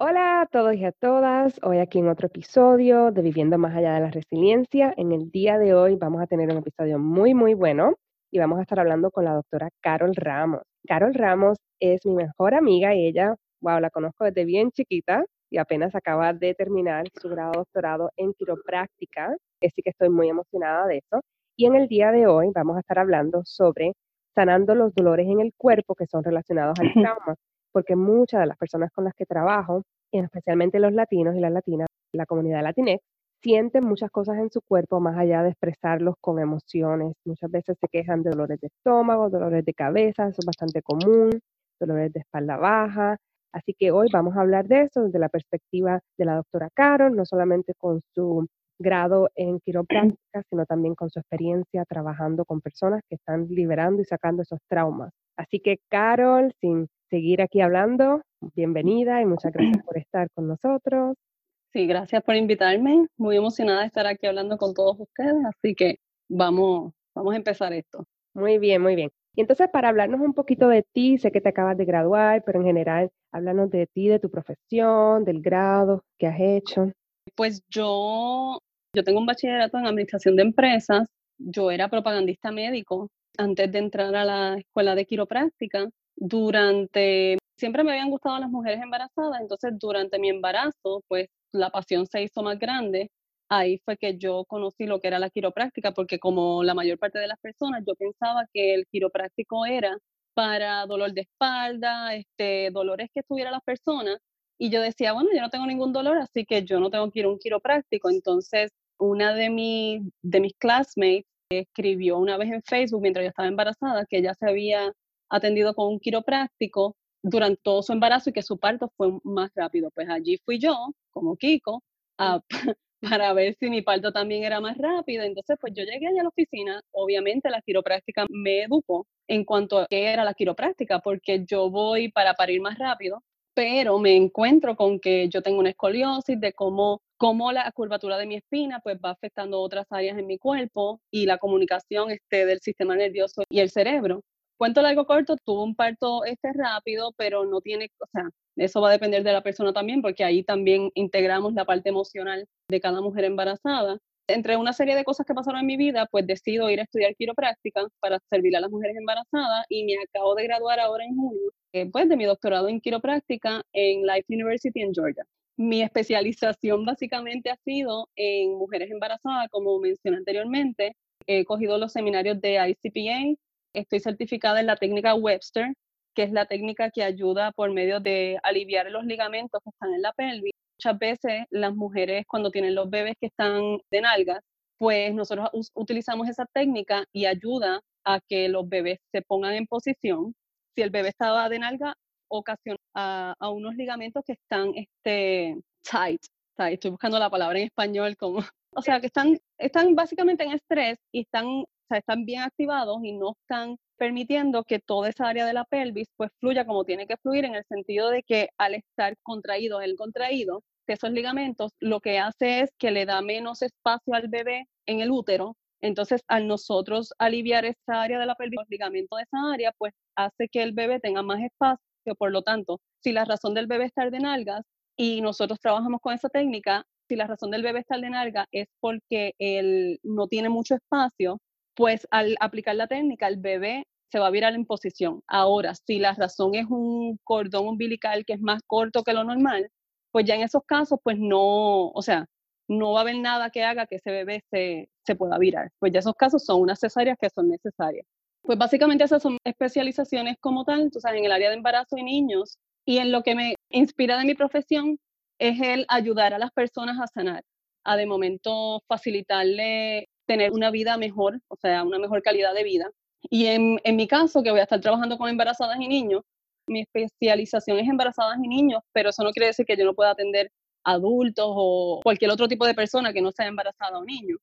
Hola a todos y a todas, hoy aquí en otro episodio de Viviendo más allá de la resiliencia. En el día de hoy vamos a tener un episodio muy, muy bueno y vamos a estar hablando con la doctora Carol Ramos. Carol Ramos es mi mejor amiga y ella, wow, la conozco desde bien chiquita y apenas acaba de terminar su grado doctorado en quiropráctica, así que estoy muy emocionada de eso. Y en el día de hoy vamos a estar hablando sobre sanando los dolores en el cuerpo que son relacionados al trauma, porque muchas de las personas con las que trabajo, especialmente los latinos y las latinas, la comunidad latinx, sienten muchas cosas en su cuerpo más allá de expresarlos con emociones. Muchas veces se quejan de dolores de estómago, dolores de cabeza, eso es bastante común, dolores de espalda baja. Así que hoy vamos a hablar de eso desde la perspectiva de la doctora Carol, no solamente con su grado en quiropráctica, sino también con su experiencia trabajando con personas que están liberando y sacando esos traumas. Así que Carol, sin seguir aquí hablando, bienvenida y muchas gracias por estar con nosotros. Sí, gracias por invitarme. Muy emocionada de estar aquí hablando con todos ustedes, así que vamos, vamos a empezar esto. Muy bien, muy bien. Y entonces para hablarnos un poquito de ti, sé que te acabas de graduar, pero en general háblanos de ti, de tu profesión, del grado que has hecho. Pues yo, yo tengo un bachillerato en administración de empresas. Yo era propagandista médico antes de entrar a la escuela de quiropráctica. Durante, siempre me habían gustado las mujeres embarazadas, entonces durante mi embarazo, pues la pasión se hizo más grande, ahí fue que yo conocí lo que era la quiropráctica, porque como la mayor parte de las personas, yo pensaba que el quiropráctico era para dolor de espalda, este, dolores que tuviera las personas, y yo decía, bueno, yo no tengo ningún dolor, así que yo no tengo que ir a un quiropráctico. Entonces, una de, mi, de mis classmates escribió una vez en Facebook, mientras yo estaba embarazada, que ella se había atendido con un quiropráctico durante todo su embarazo y que su parto fue más rápido. Pues allí fui yo, como Kiko, para ver si mi parto también era más rápido. Entonces, pues yo llegué allá a la oficina. Obviamente la quiropráctica me educó en cuanto a qué era la quiropráctica, porque yo voy para parir más rápido, pero me encuentro con que yo tengo una escoliosis de cómo, cómo la curvatura de mi espina pues va afectando otras áreas en mi cuerpo y la comunicación este, del sistema nervioso y el cerebro. Cuento largo corto, tuvo un parto este rápido, pero no tiene, o sea, eso va a depender de la persona también, porque ahí también integramos la parte emocional de cada mujer embarazada. Entre una serie de cosas que pasaron en mi vida, pues decido ir a estudiar quiropráctica para servir a las mujeres embarazadas y me acabo de graduar ahora en junio, eh, pues de mi doctorado en quiropráctica en Life University en Georgia. Mi especialización básicamente ha sido en mujeres embarazadas, como mencioné anteriormente. He cogido los seminarios de ICPA, estoy certificada en la técnica Webster, que es la técnica que ayuda por medio de aliviar los ligamentos que están en la pelvis. Muchas veces las mujeres cuando tienen los bebés que están de nalgas, pues nosotros utilizamos esa técnica y ayuda a que los bebés se pongan en posición. Si el bebé estaba de nalga, ocasiona a, unos ligamentos que están este, tight. Estoy buscando la palabra en español como, o sea, que están, están básicamente en estrés y están sea, están bien activados y no están permitiendo que toda esa área de la pelvis pues fluya como tiene que fluir en el sentido de que al estar contraído el contraído de esos ligamentos lo que hace es que le da menos espacio al bebé en el útero. Entonces al nosotros aliviar esa área de la pelvis los ligamentos de esa área pues hace que el bebé tenga más espacio. Por lo tanto si la razón del bebé estar de nalgas y nosotros trabajamos con esa técnica si la razón del bebé estar de nalga es porque él no tiene mucho espacio pues al aplicar la técnica, el bebé se va a virar en posición. Ahora, si la razón es un cordón umbilical que es más corto que lo normal, pues ya en esos casos, pues no, o sea, no va a haber nada que haga que ese bebé se, se pueda virar. Pues ya esos casos son unas cesáreas que son necesarias. Pues básicamente esas son especializaciones como tal, entonces en el área de embarazo y niños. Y en lo que me inspira de mi profesión es el ayudar a las personas a sanar, a de momento facilitarle tener una vida mejor, o sea, una mejor calidad de vida. Y en, en mi caso, que voy a estar trabajando con embarazadas y niños, mi especialización es embarazadas y niños, pero eso no quiere decir que yo no pueda atender adultos o cualquier otro tipo de persona que no sea embarazada o niño.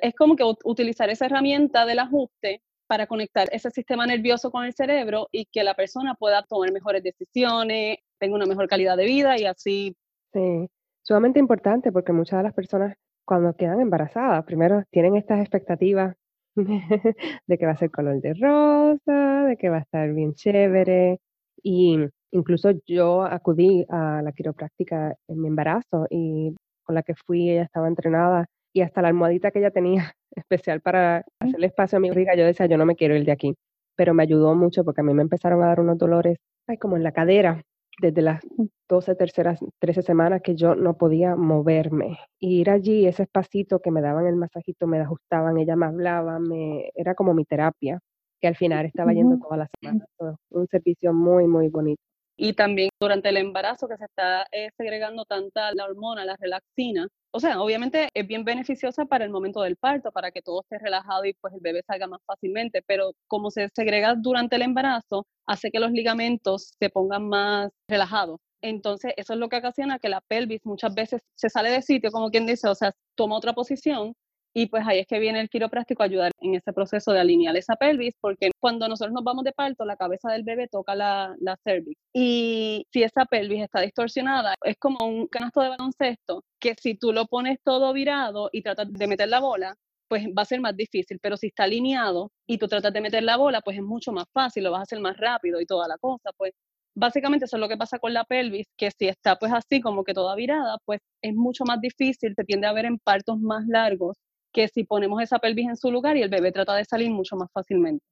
Es como que utilizar esa herramienta del ajuste para conectar ese sistema nervioso con el cerebro y que la persona pueda tomar mejores decisiones, tenga una mejor calidad de vida y así. Sí, sumamente importante porque muchas de las personas cuando quedan embarazadas, primero tienen estas expectativas de que va a ser color de rosa, de que va a estar bien chévere. Y incluso yo acudí a la quiropráctica en mi embarazo y con la que fui, ella estaba entrenada y hasta la almohadita que ella tenía especial para hacerle espacio a mi barriga, yo decía, yo no me quiero ir de aquí. Pero me ayudó mucho porque a mí me empezaron a dar unos dolores, ay, como en la cadera, desde las 12, terceras, 13 semanas que yo no podía moverme. Y ir allí, ese espacito que me daban el masajito, me ajustaban, ella me hablaba, me, era como mi terapia, que al final estaba yendo todas las semanas. Un servicio muy, muy bonito. Y también durante el embarazo que se está eh, segregando tanta la hormona, la relaxina, o sea, obviamente es bien beneficiosa para el momento del parto, para que todo esté relajado y pues el bebé salga más fácilmente, pero como se segrega durante el embarazo, hace que los ligamentos se pongan más relajados. Entonces, eso es lo que ocasiona que la pelvis muchas veces se sale de sitio, como quien dice, o sea, toma otra posición y pues ahí es que viene el quiropráctico a ayudar en ese proceso de alinear esa pelvis, porque cuando nosotros nos vamos de parto, la cabeza del bebé toca la, la cervix. Y si esa pelvis está distorsionada, es como un canasto de baloncesto, que si tú lo pones todo virado y tratas de meter la bola, pues va a ser más difícil, pero si está alineado y tú tratas de meter la bola, pues es mucho más fácil, lo vas a hacer más rápido y toda la cosa, pues básicamente eso es lo que pasa con la pelvis, que si está pues así como que toda virada, pues es mucho más difícil, se tiende a ver en partos más largos que si ponemos esa pelvis en su lugar y el bebé trata de salir mucho más fácilmente.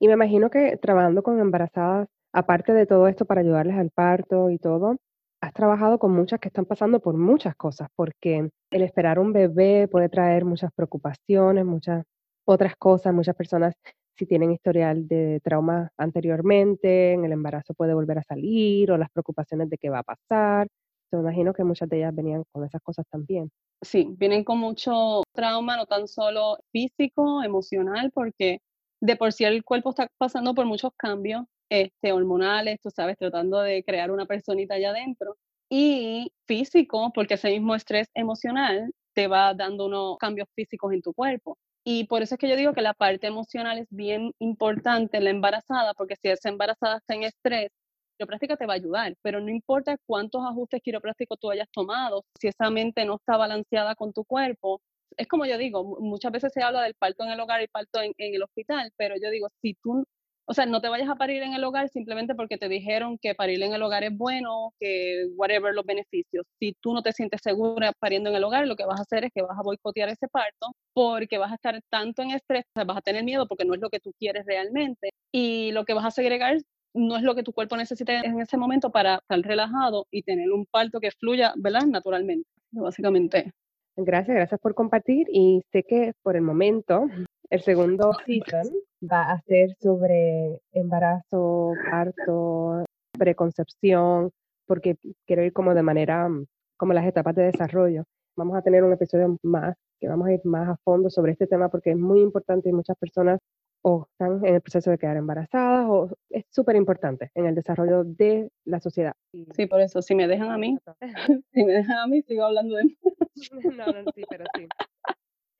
Y me imagino que trabajando con embarazadas, aparte de todo esto para ayudarles al parto y todo, has trabajado con muchas que están pasando por muchas cosas, porque el esperar un bebé puede traer muchas preocupaciones, muchas otras cosas, muchas personas si tienen historial de trauma anteriormente, en el embarazo puede volver a salir o las preocupaciones de qué va a pasar. Me imagino que muchas de ellas venían con esas cosas también sí, vienen con mucho trauma, no tan solo físico, emocional, porque de por sí el cuerpo está pasando por muchos cambios este, hormonales, tú sabes, tratando de crear una personita allá adentro. Y físico, porque ese mismo estrés emocional te va dando unos cambios físicos en tu cuerpo. Y por eso es que yo digo que la parte emocional es bien importante en la embarazada, porque si esa embarazada está en estrés, quiropráctica te va a ayudar, pero no importa cuántos ajustes quiroprácticos tú hayas tomado, si esa mente no está balanceada con tu cuerpo, es como yo digo, muchas veces se habla del parto en el hogar y parto en, el hospital, pero yo digo, si tú, o sea, no te vayas a parir en el hogar simplemente porque te dijeron que parir en el hogar es bueno, que whatever los beneficios. Si tú no te sientes segura pariendo en el hogar, lo que vas a hacer es que vas a boicotear ese parto porque vas a estar tanto en estrés, vas a tener miedo porque no es lo que tú quieres realmente. Y lo que vas a segregar no es lo que tu cuerpo necesita en ese momento para estar relajado y tener un parto que fluya, ¿verdad? Naturalmente, básicamente. Gracias, gracias por compartir y sé que por el momento el segundo season va a ser sobre embarazo, parto, preconcepción, porque quiero ir como de manera, como las etapas de desarrollo. Vamos a tener un episodio más que vamos a ir más a fondo sobre este tema porque es muy importante y muchas personas o están en el proceso de quedar embarazadas, o es súper importante en el desarrollo de la sociedad. Sí, por eso, si me dejan a mí, si me dejan a mí, sigo hablando de mí. no, no, sí, pero sí.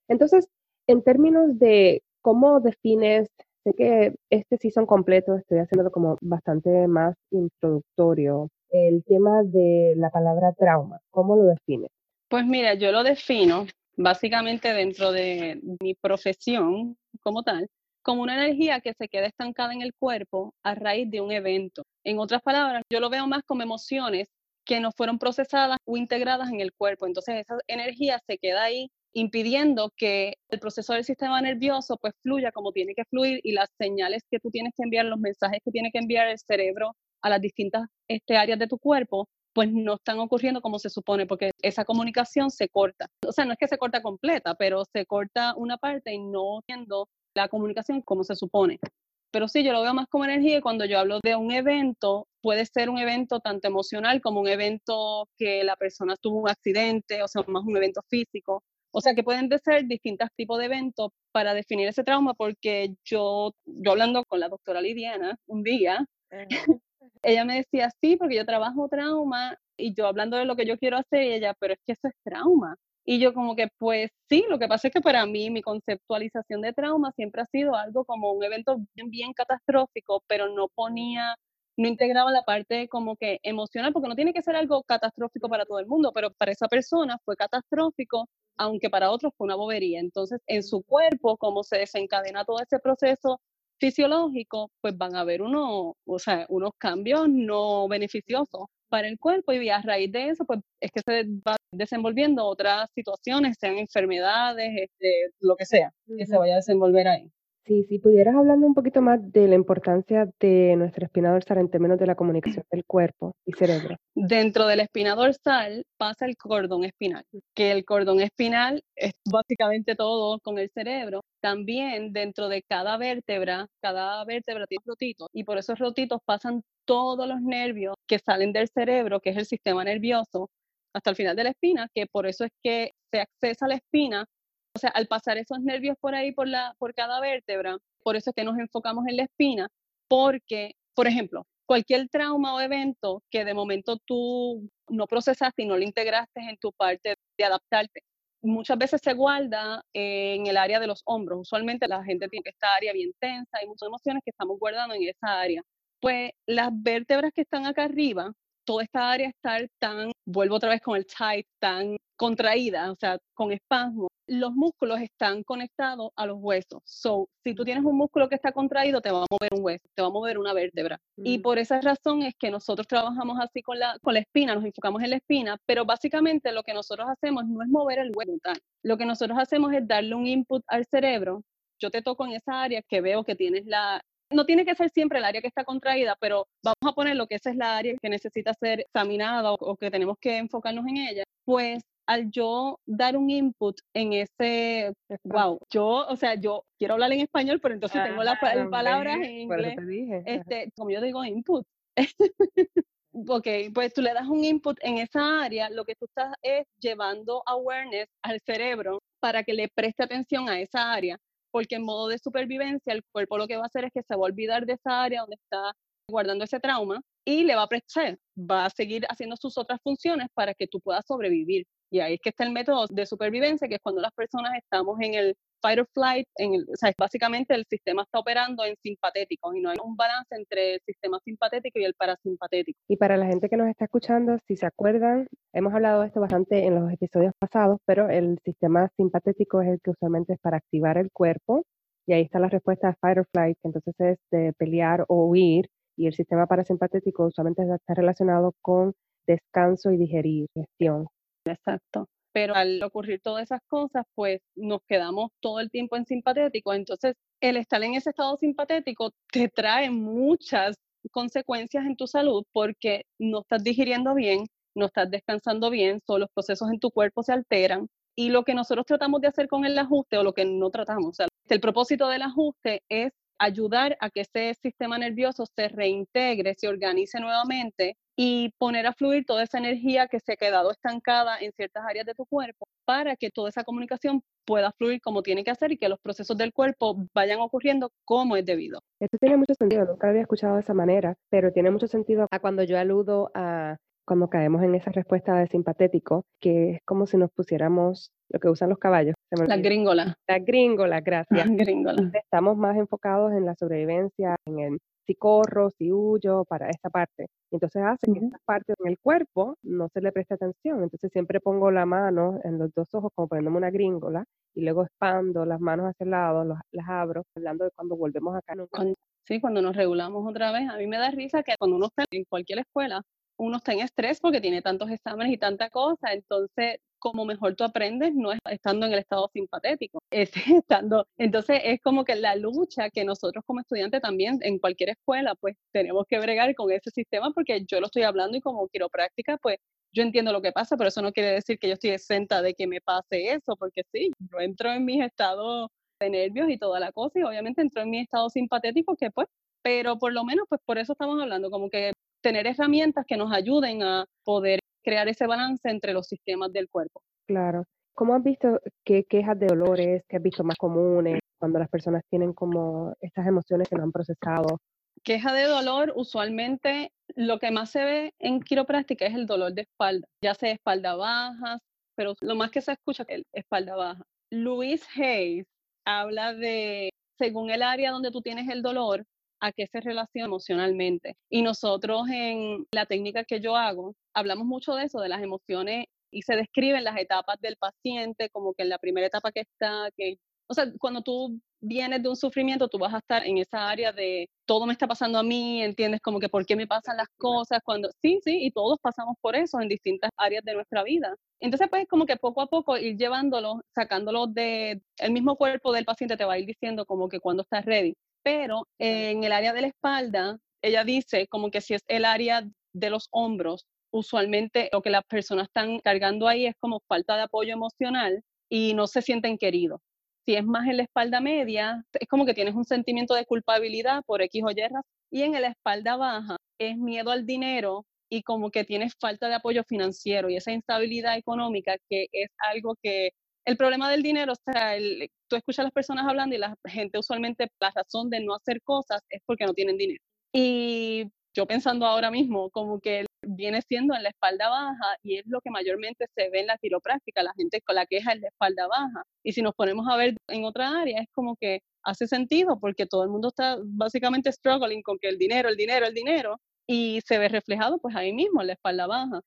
Entonces, en términos de cómo defines, sé que este season completo estoy haciéndolo como bastante más introductorio, el tema de la palabra trauma, ¿cómo lo defines? Pues mira, yo lo defino básicamente dentro de mi profesión como tal, como una energía que se queda estancada en el cuerpo a raíz de un evento. En otras palabras, yo lo veo más como emociones que no fueron procesadas o integradas en el cuerpo. Entonces esa energía se queda ahí impidiendo que el proceso del sistema nervioso pues fluya como tiene que fluir y las señales que tú tienes que enviar, los mensajes que tiene que enviar el cerebro a las distintas este, áreas de tu cuerpo, pues no están ocurriendo como se supone, porque esa comunicación se corta. O sea, no es que se corta completa, pero se corta una parte y no viendo la comunicación como se supone. Pero sí, yo lo veo más como energía y cuando yo hablo de un evento, puede ser un evento tanto emocional como un evento que la persona tuvo un accidente, o sea, más un evento físico, O sea que pueden ser distintos tipos de eventos para definir ese trauma, porque yo, yo hablando con la doctora Lidiana un día, ella me decía, sí, porque yo trabajo trauma y yo hablando de lo que yo quiero hacer, y ella, pero es que eso es trauma. Y yo como que, pues sí, lo que pasa es que para mí mi conceptualización de trauma siempre ha sido algo como un evento bien, bien catastrófico, pero no ponía, no integraba la parte como que emocional, porque no tiene que ser algo catastrófico para todo el mundo, pero para esa persona fue catastrófico, aunque para otros fue una bobería. Entonces, en su cuerpo, como se desencadena todo ese proceso fisiológico, pues van a haber uno, o sea, unos cambios no beneficiosos para el cuerpo y a raíz de eso, pues es que se va desenvolviendo otras situaciones, sean enfermedades, este, lo que sea, que se vaya a desenvolver ahí. Sí, si pudieras hablarme un poquito más de la importancia de nuestra espina dorsal en términos de la comunicación del cuerpo y cerebro. Dentro de la espina dorsal pasa el cordón espinal, que el cordón espinal es básicamente todo con el cerebro. También dentro de cada vértebra, cada vértebra tiene rotitos y por esos rotitos pasan todos los nervios que salen del cerebro, que es el sistema nervioso, hasta el final de la espina, que por eso es que se accesa a la espina o sea, al pasar esos nervios por ahí, por, la, por cada vértebra, por eso es que nos enfocamos en la espina, porque, por ejemplo, cualquier trauma o evento que de momento tú no procesaste y no lo integraste en tu parte de adaptarte, muchas veces se guarda en el área de los hombros. Usualmente la gente tiene esta área bien tensa, hay muchas emociones que estamos guardando en esa área. Pues las vértebras que están acá arriba, toda esta área está tan, vuelvo otra vez con el tight, tan contraída, o sea, con espasmo, los músculos están conectados a los huesos. So, si tú tienes un músculo que está contraído, te va a mover un hueso, te va a mover una vértebra. Y mm. por esa razón es que nosotros trabajamos así con la, con la espina, nos enfocamos en la espina, pero básicamente lo que nosotros hacemos no es mover el hueso. Lo que nosotros hacemos es darle un input al cerebro. Yo te toco en esa área que veo que tienes la, no tiene que ser siempre el área que está contraída, pero vamos a poner lo que esa es la área que necesita ser examinada o, o, que tenemos que enfocarnos en ella, pues al yo dar un input en ese, wow, yo, o sea, yo quiero hablar en español, pero entonces tengo las palabras en inglés. Este, como yo digo input. ok, pues tú le das un input en esa área, lo que tú estás es llevando awareness al cerebro para que le preste atención a esa área, porque en modo de supervivencia el cuerpo lo que va a hacer es que se va a olvidar de esa área donde está guardando ese trauma y le va a prestar, va a seguir haciendo sus otras funciones para que tú puedas sobrevivir. Y ahí es que está el método de supervivencia, que es cuando las personas estamos en el fight or flight, en el, o sea, básicamente el sistema está operando en simpatético y no hay un balance entre el sistema simpatético y el parasimpatético. Y para la gente que nos está escuchando, si se acuerdan, hemos hablado de esto bastante en los episodios pasados, pero el sistema simpatético es el que usualmente es para activar el cuerpo y ahí está la respuesta a fight or flight, que entonces es de pelear o huir y el sistema parasimpatético usualmente está relacionado con descanso y digerir, gestión. Exacto. Pero al ocurrir todas esas cosas, pues nos quedamos todo el tiempo en simpatético. Entonces, el estar en ese estado simpatético te trae muchas consecuencias en tu salud porque no estás digiriendo bien, no estás descansando bien, todos los procesos en tu cuerpo se alteran. Y lo que nosotros tratamos de hacer con el ajuste o lo que no tratamos, o sea, el propósito del ajuste es ayudar a que ese sistema nervioso se reintegre, se organice nuevamente y poner a fluir toda esa energía que se ha quedado estancada en ciertas áreas de tu cuerpo para que toda esa comunicación pueda fluir como tiene que hacer y que los procesos del cuerpo vayan ocurriendo como es debido. Esto tiene mucho sentido, nunca había escuchado de esa manera, pero tiene mucho sentido a cuando yo aludo a cuando caemos en esa respuesta de simpatético, que es como si nos pusiéramos lo que usan los caballos. La gringola. La gringola, gracias. gringola. Estamos más enfocados en la sobrevivencia, en el si corro, si huyo, para esta parte. Entonces hace que esta parte en el cuerpo no se le preste atención. Entonces siempre pongo la mano en los dos ojos como poniéndome una gringola y luego expando las manos hacia el lado, las abro, hablando de cuando volvemos acá. sí, cuando nos regulamos otra vez. A mí me da risa que cuando uno está en cualquier escuela, uno está en estrés porque tiene tantos exámenes y tanta cosa, entonces como mejor tú aprendes no es estando en el estado simpatético, es estando, entonces es como que la lucha que nosotros como estudiantes también en cualquier escuela pues tenemos que bregar con ese sistema porque yo lo estoy hablando y como quiropráctica pues yo entiendo lo que pasa, pero eso no quiere decir que yo estoy exenta de que me pase eso, porque sí, yo entro en mis estados de nervios y toda la cosa y obviamente entro en mi estado simpatético que pues pero por lo menos pues por eso estamos hablando, como que tener herramientas que nos ayuden a poder crear ese balance entre los sistemas del cuerpo. Claro. ¿Cómo has visto qué quejas de dolores, qué has visto más comunes cuando las personas tienen como estas emociones que no han procesado? Queja de dolor, usualmente lo que más se ve en quiropráctica es el dolor de espalda, ya sea espalda baja, pero lo más que se escucha es espalda baja. Luis Hayes habla de, según el área donde tú tienes el dolor, a qué se relaciona emocionalmente. Y nosotros en la técnica que yo hago, hablamos mucho de eso, de las emociones y se describen las etapas del paciente, como que en la primera etapa que está, que, o sea, cuando tú vienes de un sufrimiento, tú vas a estar en esa área de todo me está pasando a mí, entiendes como que por qué me pasan las cosas, cuando sí, sí, y todos pasamos por eso en distintas áreas de nuestra vida. Entonces, pues como que poco a poco ir llevándolo, sacándolo de el mismo cuerpo del paciente te va a ir diciendo como que cuando estás ready. Pero en el área de la espalda, ella dice como que si es el área de los hombros, usualmente lo que las personas están cargando ahí es como falta de apoyo emocional y no se sienten queridos. Si es más en la espalda media, es como que tienes un sentimiento de culpabilidad por X o Y y en la espalda baja es miedo al dinero y como que tienes falta de apoyo financiero y esa instabilidad económica que es algo que el problema del dinero, o sea, tú escuchas a las personas hablando y la gente usualmente la razón de no hacer cosas es porque no tienen dinero. Y yo pensando ahora mismo, como que viene siendo en la espalda baja y es lo que mayormente se ve en la quiropráctica, la gente con la queja es la espalda baja. Y si nos ponemos a ver en otra área, es como que hace sentido porque todo el mundo está básicamente struggling con que el dinero, el dinero, el dinero, y se ve reflejado pues ahí mismo en la espalda baja.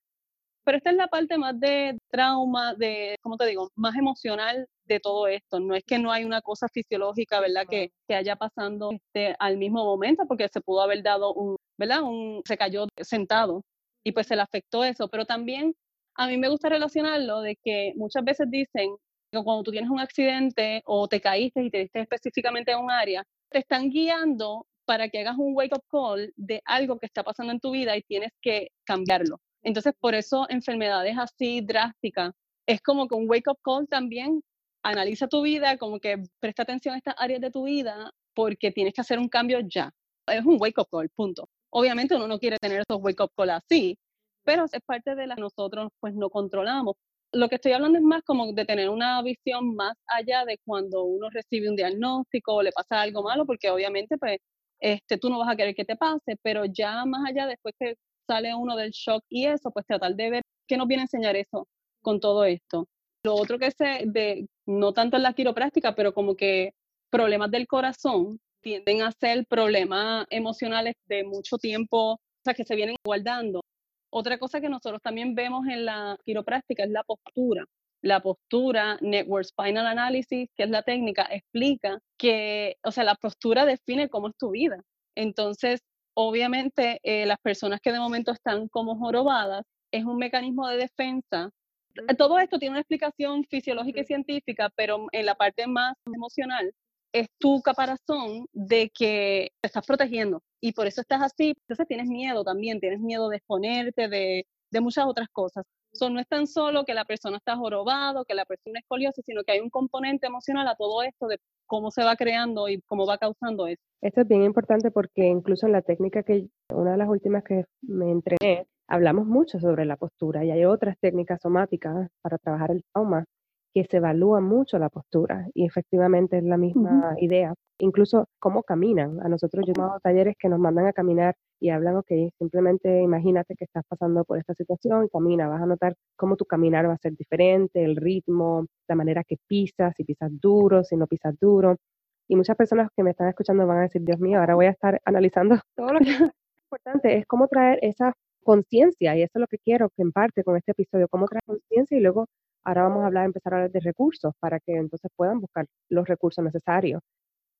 Pero esta es la parte más de trauma, de, ¿cómo te digo?, más emocional de todo esto. No es que no hay una cosa fisiológica, ¿verdad?, que, que haya pasando este, al mismo momento, porque se pudo haber dado un, ¿verdad?, un, se cayó sentado y pues se le afectó eso. Pero también a mí me gusta relacionarlo de que muchas veces dicen que cuando tú tienes un accidente o te caíste y te diste específicamente en un área, te están guiando para que hagas un wake-up call de algo que está pasando en tu vida y tienes que cambiarlo. Entonces, por eso enfermedades así drásticas, es como que un wake-up call también analiza tu vida, como que presta atención a estas áreas de tu vida porque tienes que hacer un cambio ya. Es un wake-up call, punto. Obviamente uno no quiere tener esos wake-up calls así, pero es parte de la que nosotros pues no controlamos. Lo que estoy hablando es más como de tener una visión más allá de cuando uno recibe un diagnóstico o le pasa algo malo, porque obviamente pues este, tú no vas a querer que te pase, pero ya más allá después que sale uno del shock y eso, pues tratar de ver qué nos viene a enseñar eso con todo esto. Lo otro que sé, de, no tanto en la quiropráctica, pero como que problemas del corazón, tienden a ser problemas emocionales de mucho tiempo, o sea, que se vienen guardando. Otra cosa que nosotros también vemos en la quiropráctica es la postura. La postura, Network Spinal Analysis, que es la técnica, explica que, o sea, la postura define cómo es tu vida. Entonces, obviamente, eh, las personas que de momento están como jorobadas, es un mecanismo de defensa. Todo esto tiene una explicación fisiológica y científica, pero en la parte más emocional, es tu caparazón de que te estás protegiendo y por eso estás así. Entonces tienes miedo también, tienes miedo de exponerte, de, de muchas otras cosas. So, no es tan solo que la persona está jorobado, que la persona es escoliosa, sino que hay un componente emocional a todo esto de cómo se va creando y cómo va causando eso. Esto es bien importante porque incluso en la técnica que una de las últimas que me entrené, hablamos mucho sobre la postura y hay otras técnicas somáticas para trabajar el trauma que se evalúa mucho la postura y efectivamente es la misma idea. Incluso cómo caminan. A nosotros llamamos talleres que nos mandan a caminar y hablan, ok, simplemente imagínate que estás pasando por esta situación y camina, vas a notar cómo tu caminar va a ser diferente, el ritmo, la manera que pisas, si pisas duro, si no pisas duro. Y muchas personas que me están escuchando van a decir, Dios mío, ahora voy a estar analizando todo lo que es importante, es cómo traer esa conciencia, y eso es lo que quiero que en parte con este episodio, cómo traer conciencia y luego Ahora vamos a hablar, empezar a hablar de recursos para que entonces puedan buscar los recursos necesarios.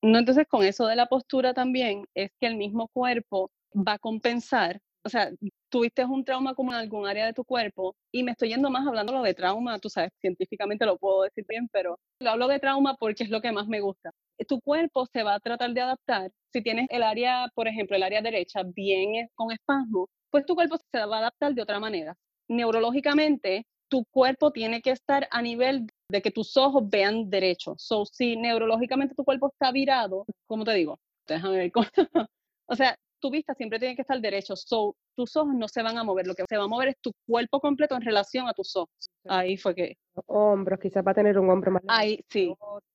No, entonces con eso de la postura también es que el mismo cuerpo va a compensar, o sea, tuviste un trauma como en algún área de tu cuerpo y me estoy yendo más hablando lo de trauma, tú sabes, científicamente lo puedo decir bien, pero lo hablo de trauma porque es lo que más me gusta. Tu cuerpo se va a tratar de adaptar. Si tienes el área, por ejemplo, el área derecha bien con espasmo, pues tu cuerpo se va a adaptar de otra manera. Neurológicamente, tu cuerpo tiene que estar a nivel de que tus ojos vean derecho. So, si neurológicamente tu cuerpo está virado, ¿cómo te digo? Déjame ver. o sea, tu vista siempre tiene que estar derecho. So, tus ojos no se van a mover. Lo que se va a mover es tu cuerpo completo en relación a tus ojos. Ahí fue que. Hombros, quizás va a tener un hombro más. Ahí, sí,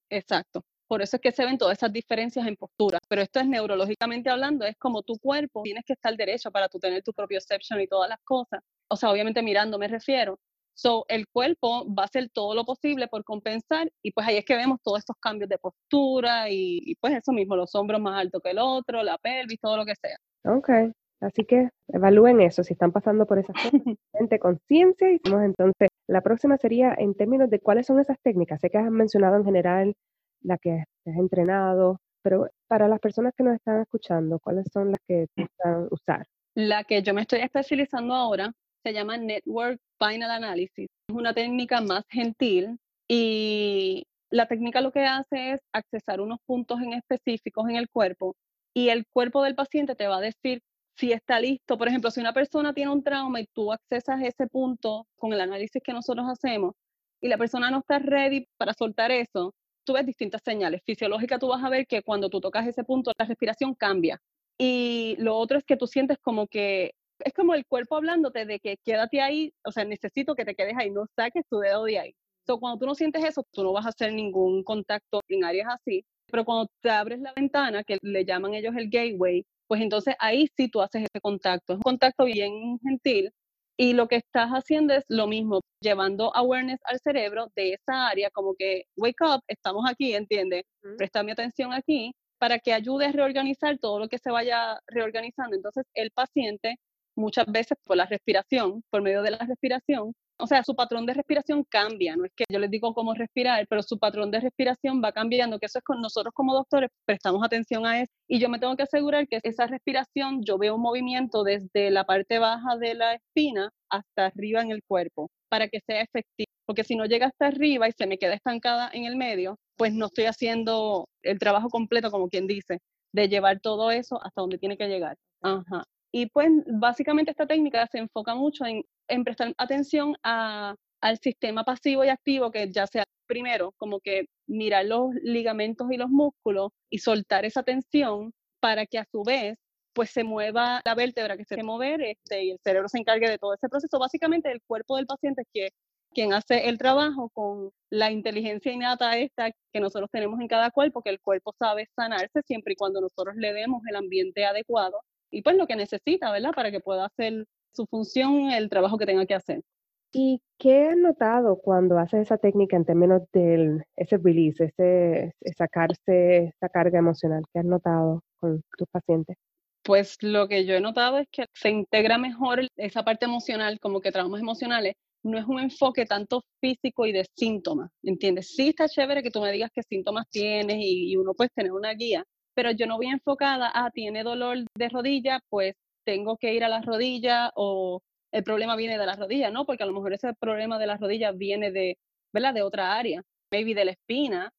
exacto. Por eso es que se ven todas esas diferencias en postura. Pero esto es neurológicamente hablando, es como tu cuerpo tienes que estar derecho para tú tener tu propio exception y todas las cosas. O sea, obviamente mirando me refiero. So, el cuerpo va a hacer todo lo posible por compensar y pues ahí es que vemos todos estos cambios de postura y, pues eso mismo, los hombros más altos que el otro, la pelvis, todo lo que sea. Ok, así que evalúen eso, si están pasando por esas cosas, conciencia y entonces, la próxima sería en términos de cuáles son esas técnicas, sé que has mencionado en general la que has entrenado, pero para las personas que nos están escuchando, ¿cuáles son las que están usar? La que yo me estoy especializando ahora se llama Network Final Analysis. Es una técnica más gentil y la técnica lo que hace es accesar unos puntos en específicos en el cuerpo y el cuerpo del paciente te va a decir si está listo. Por ejemplo, si una persona tiene un trauma y tú accesas ese punto con el análisis que nosotros hacemos y la persona no está ready para soltar eso, tú ves distintas señales. Fisiológica, tú vas a ver que cuando tú tocas ese punto, la respiración cambia. Y lo otro es que tú sientes como que es como el cuerpo hablándote de que quédate ahí, o sea, necesito que te quedes ahí, no saques tu dedo de ahí. So, cuando tú no sientes eso, tú no vas a hacer ningún contacto en áreas así, pero cuando te abres la ventana, que le llaman ellos el gateway, pues entonces ahí sí tú haces ese contacto. Es un contacto bien gentil y lo que estás haciendo es lo mismo, llevando awareness al cerebro de esa área, como que wake up, estamos aquí, ¿entiendes? Presta mi atención aquí para que ayude a reorganizar todo lo que se vaya reorganizando. Entonces el paciente muchas veces por la respiración, por medio de la respiración. O sea, su patrón de respiración cambia, no es que yo les digo cómo respirar, pero su patrón de respiración va cambiando, que eso es con nosotros como doctores prestamos atención a eso y yo me tengo que asegurar que esa respiración, yo veo un movimiento desde la parte baja de la espina hasta arriba en el cuerpo para que sea efectivo, porque si no llega hasta arriba y se me queda estancada en el medio, pues no estoy haciendo el trabajo completo, como quien dice, de llevar todo eso hasta donde tiene que llegar. Ajá. Y pues básicamente esta técnica se enfoca mucho en, prestar atención a, al sistema pasivo y activo, que ya sea primero como que mirar los ligamentos y los músculos y soltar esa tensión para que a su vez pues se mueva la vértebra que se debe mover este, y el cerebro se encargue de todo ese proceso. Básicamente el cuerpo del paciente es que, quien hace el trabajo con la inteligencia innata esta que nosotros tenemos en cada cuerpo, que el cuerpo sabe sanarse siempre y cuando nosotros le demos el ambiente adecuado y pues lo que necesita, ¿verdad? Para que pueda hacer su función, el trabajo que tenga que hacer. ¿Y qué has notado cuando haces esa técnica en términos de ese release, ese, sacarse esa carga emocional? ¿Qué has notado con tus pacientes? Pues lo que yo he notado es que se integra mejor esa parte emocional, como que traumas emocionales, no es un enfoque tanto físico y de síntomas, ¿entiendes? Sí está chévere que tú me digas qué síntomas tienes y, y uno puede tener una guía, pero yo no voy enfocada a, tiene dolor de rodilla, pues tengo que ir a la rodilla o el problema viene de la rodilla, ¿no? Porque a lo mejor ese problema de la rodilla viene de, ¿verdad? De otra área, maybe de la espina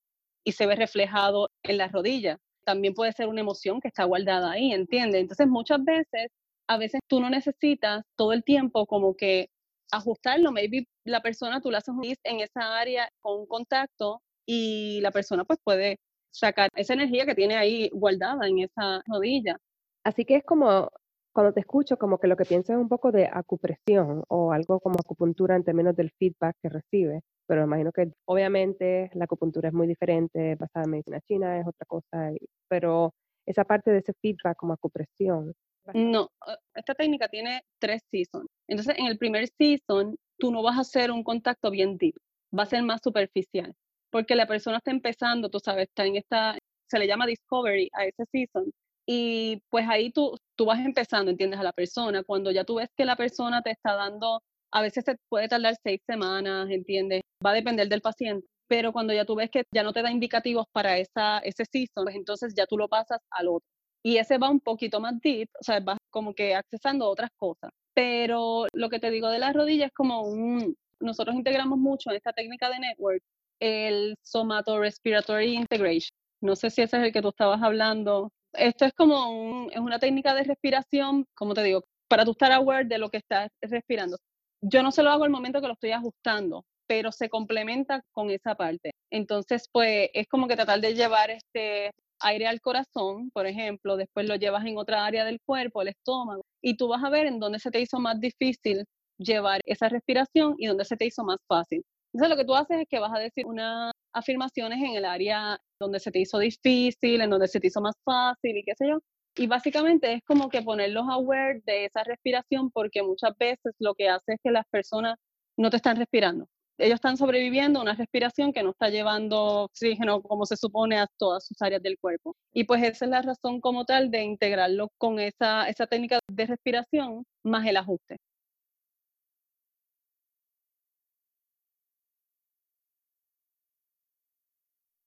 y se ve reflejado en la rodilla. También puede ser una emoción que está guardada ahí, ¿entiendes? Entonces muchas veces, a veces tú no necesitas todo el tiempo como que ajustarlo, maybe la persona tú le haces un en esa área con contacto y la persona pues puede sacar esa energía que tiene ahí guardada en esa rodilla. Así que es como, cuando te escucho, como que lo que piensas es un poco de acupresión o algo como acupuntura en términos del feedback que recibe. Pero imagino que obviamente la acupuntura es muy diferente, basada en medicina china es otra cosa, pero esa parte de ese feedback como acupresión. No, eh, esta técnica tiene tres seasons. Entonces, en el primer season, tú no vas a hacer un contacto bien deep, va a ser más superficial porque la persona está empezando, tú sabes, está en esta, se le llama discovery a ese season. Y pues ahí tú, tú vas empezando, entiendes, a la persona. Cuando ya tú ves que la persona te está dando, a veces se puede tardar seis semanas, ¿entiendes? Va a depender del paciente. Pero cuando ya tú ves que ya no te da indicativos para esa, ese season, pues entonces ya tú lo pasas al otro. Y ese va un poquito más deep, o sea, vas como que accesando otras cosas. Pero lo que te digo de las rodillas es como un, nosotros integramos mucho en esta técnica de network el Somato Respiratory Integration. No sé si ese es el que tú estabas hablando. Esto es como es una técnica de respiración, como te digo, para tú estar aware de lo que estás respirando. Yo no se lo hago al momento que lo estoy ajustando, pero se complementa con esa parte. Entonces, pues es como que tratar de llevar este aire al corazón, por ejemplo, después lo llevas en otra área del cuerpo, el estómago, y tú vas a ver en dónde se te hizo más difícil llevar esa respiración y dónde se te hizo más fácil. Entonces lo que tú haces es que vas a decir unas afirmaciones en el área donde se te hizo difícil, en donde se te hizo más fácil y qué sé yo. Y básicamente es como que ponerlos aware de esa respiración porque muchas veces lo que hace es que las personas no te están respirando. Ellos están sobreviviendo a una respiración que no está llevando oxígeno como se supone a todas sus áreas del cuerpo. Y pues esa es la razón como tal de integrarlo con esa, esa técnica de respiración más el ajuste.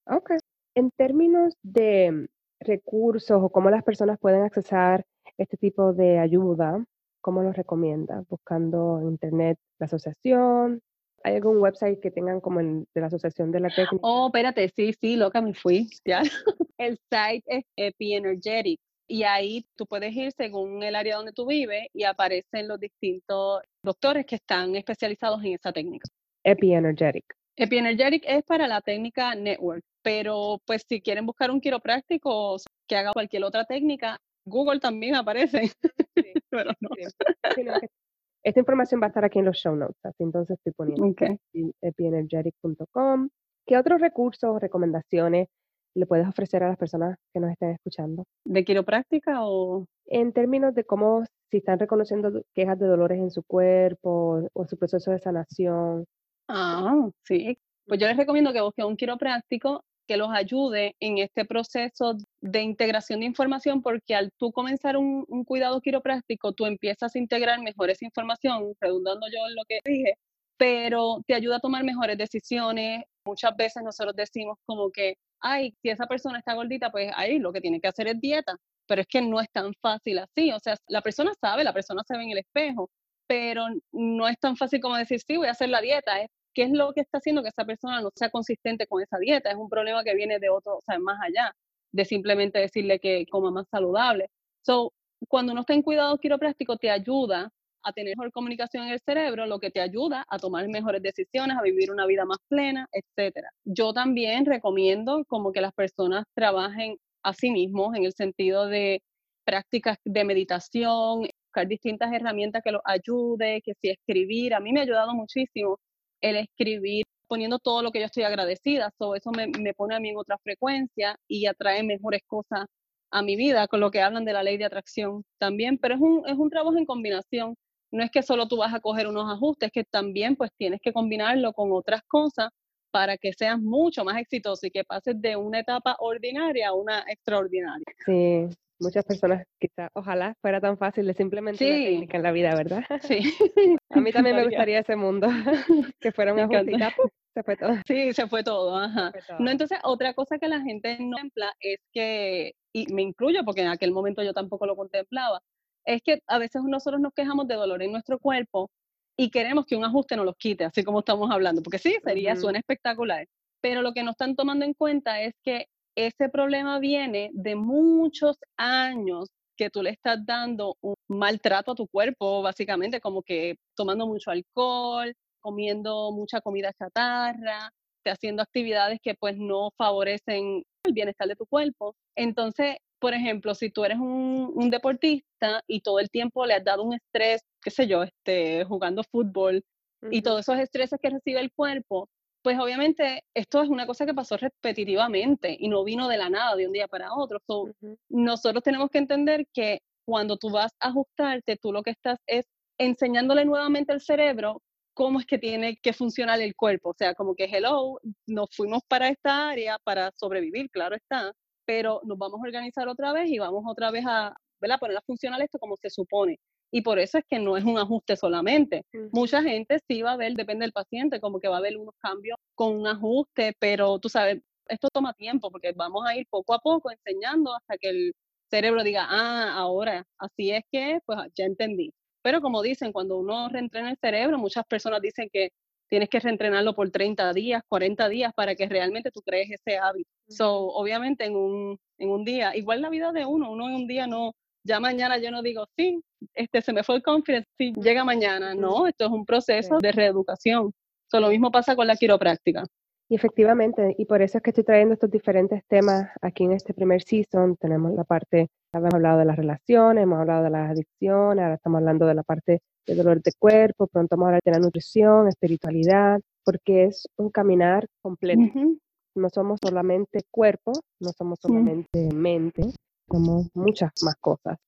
Ok. En términos de recursos o cómo las personas pueden accesar este tipo de ayuda, ¿cómo los recomienda? Buscando en internet la asociación. ¿Hay algún website que tengan como de la asociación de la técnica? Oh, espérate, sí, sí, loca, me fui. Ya. El site es Epienergetic y ahí tú puedes ir según el área donde tú vives y aparecen los distintos doctores que están especializados en esa técnica. Epienergetic. Epienergetic es para la técnica network, pero pues si quieren buscar un quiropráctico que haga cualquier otra técnica, Google también aparece. pero no. esta información va a estar aquí en los show notes, así entonces estoy poniendo okay. epienergetic.com. ¿Qué otros recursos o recomendaciones le puedes ofrecer a las personas que nos estén escuchando? ¿De quiropráctica o...? En términos de cómo, si están reconociendo quejas de dolores en su cuerpo o su proceso de sanación, Ah, sí. Pues yo les recomiendo que busquen un quiropráctico que los ayude en este proceso de integración de información, porque al tú comenzar un, cuidado quiropráctico, tú empiezas a integrar mejor esa información, redundando yo en lo que dije, pero te ayuda a tomar mejores decisiones. Muchas veces nosotros decimos como que, ay, si esa persona está gordita, pues ahí lo que tiene que hacer es dieta, pero es que no es tan fácil así, o sea, la persona sabe, la persona se ve en el espejo, pero no es tan fácil como decir, sí, voy a hacer la dieta, es ¿Qué es lo que está haciendo que esa persona no sea consistente con esa dieta? Es un problema que viene de otro, o sea, más allá de simplemente decirle que coma más saludable. So, cuando uno está en cuidado quiropráctico, te ayuda a tener mejor comunicación en el cerebro, lo que te ayuda a tomar mejores decisiones, a vivir una vida más plena, etcétera. Yo también recomiendo como que las personas trabajen a sí mismos en el sentido de prácticas de meditación, buscar distintas herramientas que los ayude, que si escribir, a mí me ha ayudado muchísimo el escribir poniendo todo lo que yo estoy agradecida. So, eso me, me, pone a mí en otra frecuencia y atrae mejores cosas a mi vida, con lo que hablan de la ley de atracción también. Pero es un, es un trabajo en combinación. No es que solo tú vas a coger unos ajustes, que también pues tienes que combinarlo con otras cosas para que seas mucho más exitoso y que pases de una etapa ordinaria a una extraordinaria. Sí, muchas personas quizás, ojalá fuera tan fácil de simplemente una técnica en la vida, ¿verdad? Sí. A mí también me gustaría ese mundo, que fuera un ajustita, se fue todo. Sí, se fue todo, ajá. No, entonces, otra cosa que la gente no contempla es que, y me incluyo porque en aquel momento yo tampoco lo contemplaba, es que a veces nosotros nos quejamos de dolor en nuestro cuerpo y queremos que un ajuste nos los quite, así como estamos hablando, porque sí, sería, suena espectacular. Pero lo que no están tomando en cuenta es que ese problema viene de muchos años que tú le estás dando un maltrato a tu cuerpo, básicamente, como que tomando mucho alcohol, comiendo mucha comida chatarra, haciendo actividades que pues no favorecen el bienestar de tu cuerpo. Entonces, por ejemplo, si tú eres un, deportista y todo el tiempo le has dado un estrés, qué sé yo, este, jugando fútbol, y todos esos estreses que recibe el cuerpo, pues obviamente esto es una cosa que pasó repetitivamente y no vino de la nada de un día para otro. Nosotros tenemos que entender que cuando tú vas a ajustarte, tú lo que estás es enseñándole nuevamente al cerebro cómo es que tiene que funcionar el cuerpo. O sea, como que, hello, nos fuimos para esta área para sobrevivir, claro está, pero nos vamos a organizar otra vez y vamos otra vez a poner a funcionar esto como se supone. Y por eso es que no es un ajuste solamente. Mucha gente sí va a ver, depende del paciente, como que va a haber unos cambios con un ajuste, pero tú sabes, esto toma tiempo porque vamos a ir poco a poco enseñando hasta que el cerebro diga, ah, ahora, así es que, pues ya entendí. Pero como dicen, cuando uno reentrena el cerebro, muchas personas dicen que tienes que reentrenarlo por 30 días, 40 días para que realmente tú crees ese hábito. So, obviamente en un, en un día, igual la vida de uno, uno en un día no, ya mañana yo no digo, sí, este, se me fue el confidence, sí, llega mañana. No, esto es un proceso de reeducación. So, lo mismo pasa con la quiropráctica. Y efectivamente, y por eso es que estoy trayendo estos diferentes temas aquí en este primer season. Tenemos la parte, hemos hablado de las relaciones, hemos hablado de las adicciones, ahora estamos hablando de la parte de dolor de cuerpo, pronto vamos a hablar de la nutrición, espiritualidad, porque es un caminar completo. No somos solamente cuerpo, no somos solamente mente, somos muchas más cosas.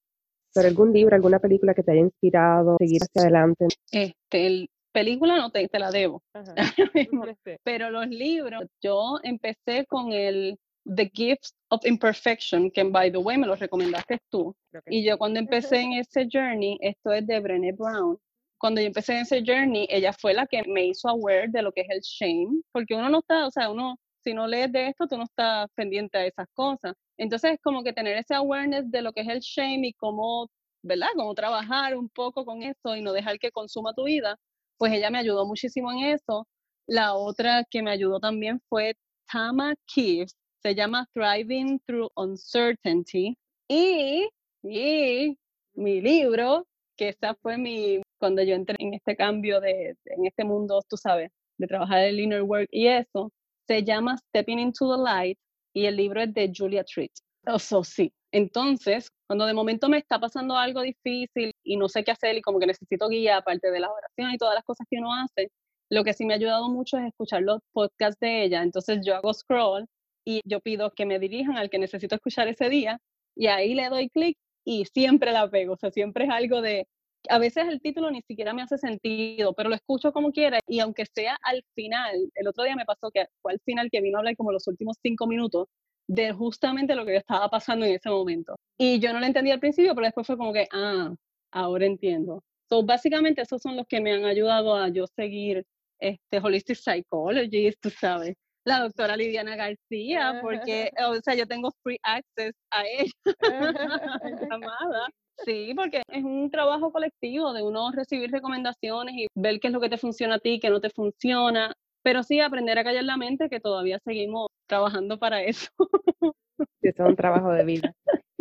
¿Pero algún libro, alguna película que te haya inspirado a seguir hacia adelante? Este, el, película no te, te la debo. Pero los libros, yo empecé con el The Gifts of Imperfection, que by the way me lo recomendaste tú. Y yo cuando empecé en ese journey, esto es de Brené Brown, cuando yo empecé en ese journey, ella fue la que me hizo aware de lo que es el shame, porque uno no está, o sea, uno, si no lees de esto, tú no estás pendiente a esas cosas. Entonces, como que tener ese awareness de lo que es el shame y cómo, ¿verdad? Cómo trabajar un poco con eso y no dejar que consuma tu vida, pues ella me ayudó muchísimo en eso. La otra que me ayudó también fue Tama Keefe, se llama Thriving Through Uncertainty. Y, y mi libro, que esa fue mi, cuando yo entré en este cambio de, en este mundo, tú sabes, de trabajar el inner work y eso, se llama Stepping into the Light y el libro es de Julia Treat. Eso sí. Entonces, cuando de momento me está pasando algo difícil y no sé qué hacer y como que necesito guía, aparte de la oración y todas las cosas que uno hace, lo que sí me ha ayudado mucho es escuchar los podcasts de ella. Entonces yo hago scroll y yo pido que me dirijan al que necesito escuchar ese día y ahí le doy clic y siempre la pego. O sea, siempre es algo de, a veces el título ni siquiera me hace sentido, pero lo escucho como quiera y aunque sea al final, el otro día me pasó que fue al final que vino a hablar como los últimos cinco minutos de justamente lo que yo estaba pasando en ese momento. Y yo no lo entendí al principio, pero después fue como que, ah, ahora entiendo. So, básicamente esos son los que me han ayudado a yo seguir este Holistic Psychology, tú sabes, la doctora Lidiana García, porque, o sea, yo tengo free access a ella, llamada. Sí, porque es un trabajo colectivo de uno recibir recomendaciones y ver qué es lo que te funciona a ti, qué no te funciona, pero sí aprender a callar la mente que todavía seguimos trabajando para eso. eso es un trabajo de vida.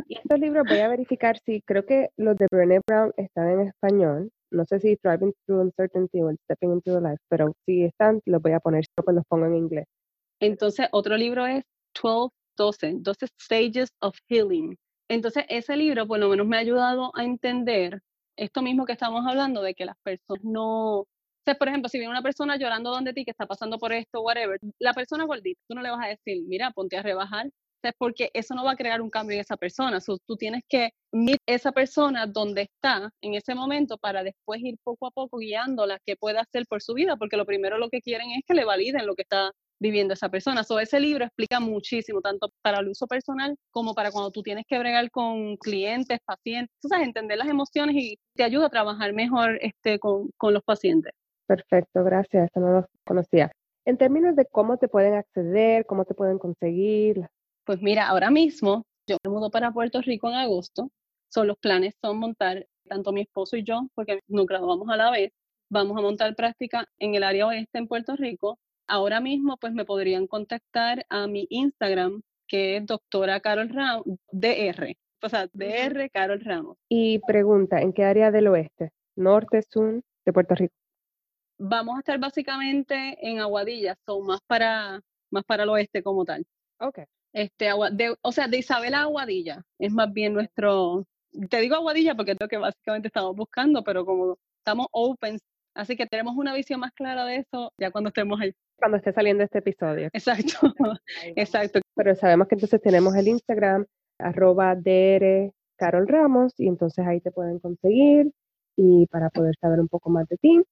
Y estos libros voy a verificar si creo que los de Brené Brown están en español. No sé si Driving Through Uncertainty o Stepping into the Life, pero si están, los voy a poner, pues los pongo en inglés. Entonces, otro libro es 12, 12, 12 Stages of Healing. Entonces, ese libro por lo menos me ha ayudado a entender esto mismo que estamos hablando, de que las personas no, por ejemplo, si viene una persona llorando donde ti que está pasando por esto, whatever, la persona gordita, tú no le vas a decir, mira, ponte a rebajar, porque eso no va a crear un cambio en esa persona. tú tienes que mirar esa persona donde está en ese momento para después ir poco a poco guiándola qué puede hacer por su vida, porque lo primero lo que quieren es que le validen lo que está viviendo esa persona. So, ese libro explica muchísimo, tanto para el uso personal como para cuando tú tienes que bregar con clientes, pacientes, tú sabes, entender las emociones y te ayuda a trabajar mejor este, con, con los pacientes. Perfecto, gracias. Esto no lo conocía. En términos de cómo te pueden acceder, cómo te pueden conseguir. Pues mira, ahora mismo yo me mudo para Puerto Rico en agosto. Son los planes son montar, tanto mi esposo y yo, porque nos graduamos a la vez, vamos a montar práctica en el área oeste en Puerto Rico. Ahora mismo pues me podrían contactar a mi Instagram, que es doctora Carol Ramos, DR, o sea, DR Carol Ramos. Y pregunta, ¿en qué área del oeste? Norte, sur de Puerto Rico vamos a estar básicamente en Aguadilla, son más para, más para el oeste como tal. Ok. Este, o sea, de Isabel a Aguadilla es más bien nuestro, te digo Aguadilla porque es lo que básicamente estamos buscando, pero como estamos open, así que tenemos una visión más clara de eso ya cuando estemos ahí. Cuando esté saliendo este episodio. Exacto, exacto. Pero sabemos que entonces tenemos el Instagram, arroba DR Carol Ramos, y entonces ahí te pueden conseguir y para poder saber un poco más de ti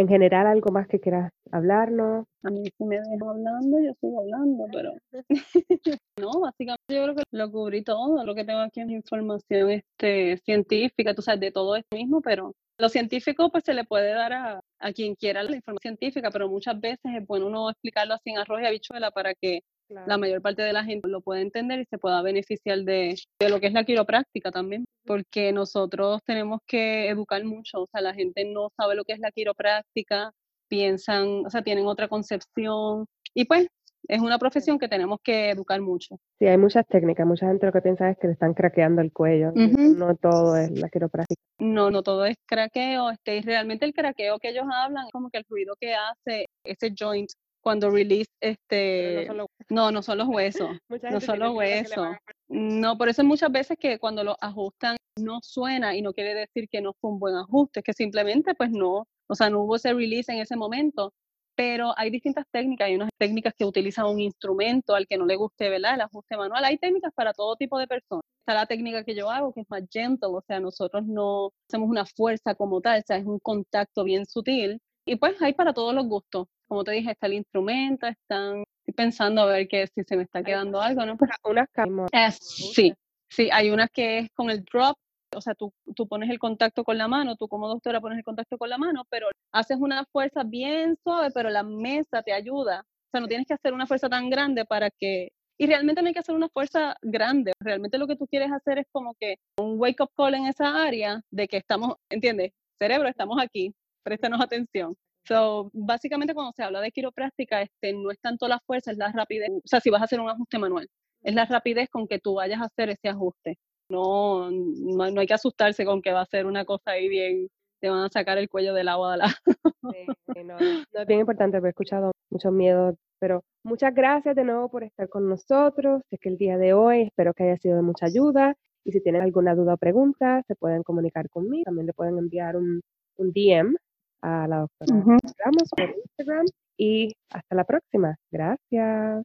en general algo más que quieras hablarnos. A mí si me dejo hablando, yo sigo hablando, pero no, básicamente yo creo que lo cubrí todo, lo que tengo aquí es información este, científica, tú sabes, de todo esto mismo, pero lo científico pues se le puede dar a, a quien quiera la información científica, pero muchas veces es bueno uno explicarlo así en arroz y habichuela para que la mayor parte de la gente lo pueda entender y se pueda beneficiar de, de, lo que es la quiropráctica también, porque nosotros tenemos que educar mucho, o sea, la gente no sabe lo que es la quiropráctica, piensan, o sea, tienen otra concepción y pues es una profesión que tenemos que educar mucho. Sí, hay muchas técnicas, mucha gente lo que piensa es que le están craqueando el cuello, no todo es la quiropráctica. No, no todo es craqueo, este, y realmente el craqueo que ellos hablan, como que el ruido que hace ese joint cuando release este no, no son los huesos no son los huesos. no por eso muchas veces que cuando lo ajustan no suena y no quiere decir que no fue un buen ajuste es que simplemente pues no o sea no hubo ese release en ese momento pero hay distintas técnicas, hay unas técnicas que utilizan un instrumento al que no le guste, ¿verdad? El ajuste manual, hay técnicas para todo tipo de personas. Está la técnica que yo hago, que es más gentle, o sea, nosotros no hacemos una fuerza como tal, o sea, es un contacto bien sutil. Y pues hay para todos los gustos. Como te dije, está el instrumento, están pensando a ver que si se me está quedando algo, ¿no? Unas eh, sí, sí, hay unas que es con el drop, o sea, tú, tú pones el contacto con la mano, tú como doctora pones el contacto con la mano, pero haces una fuerza bien suave, pero la mesa te ayuda. O sea, no tienes que hacer una fuerza tan grande para que... Y realmente no hay que hacer una fuerza grande. Realmente lo que tú quieres hacer es como que un wake up call en esa área de que estamos, ¿entiendes? Cerebro, estamos aquí, préstanos atención. So, básicamente cuando se habla de quiropráctica, este, no es tanto la fuerza, es la rapidez. O sea, si vas a hacer un ajuste manual, es la rapidez con que tú vayas a hacer ese ajuste. No, no, hay que asustarse con que va a ser una cosa ahí bien, te van a sacar el cuello del agua de la... no, es bien importante, he escuchado muchos miedos, pero muchas gracias de nuevo por estar con nosotros. Es que el día de hoy espero que haya sido de mucha ayuda y si tienen alguna duda o pregunta, se pueden comunicar conmigo. También le pueden enviar un, un DM a la doctora Ramos por Instagram y hasta la próxima. Gracias.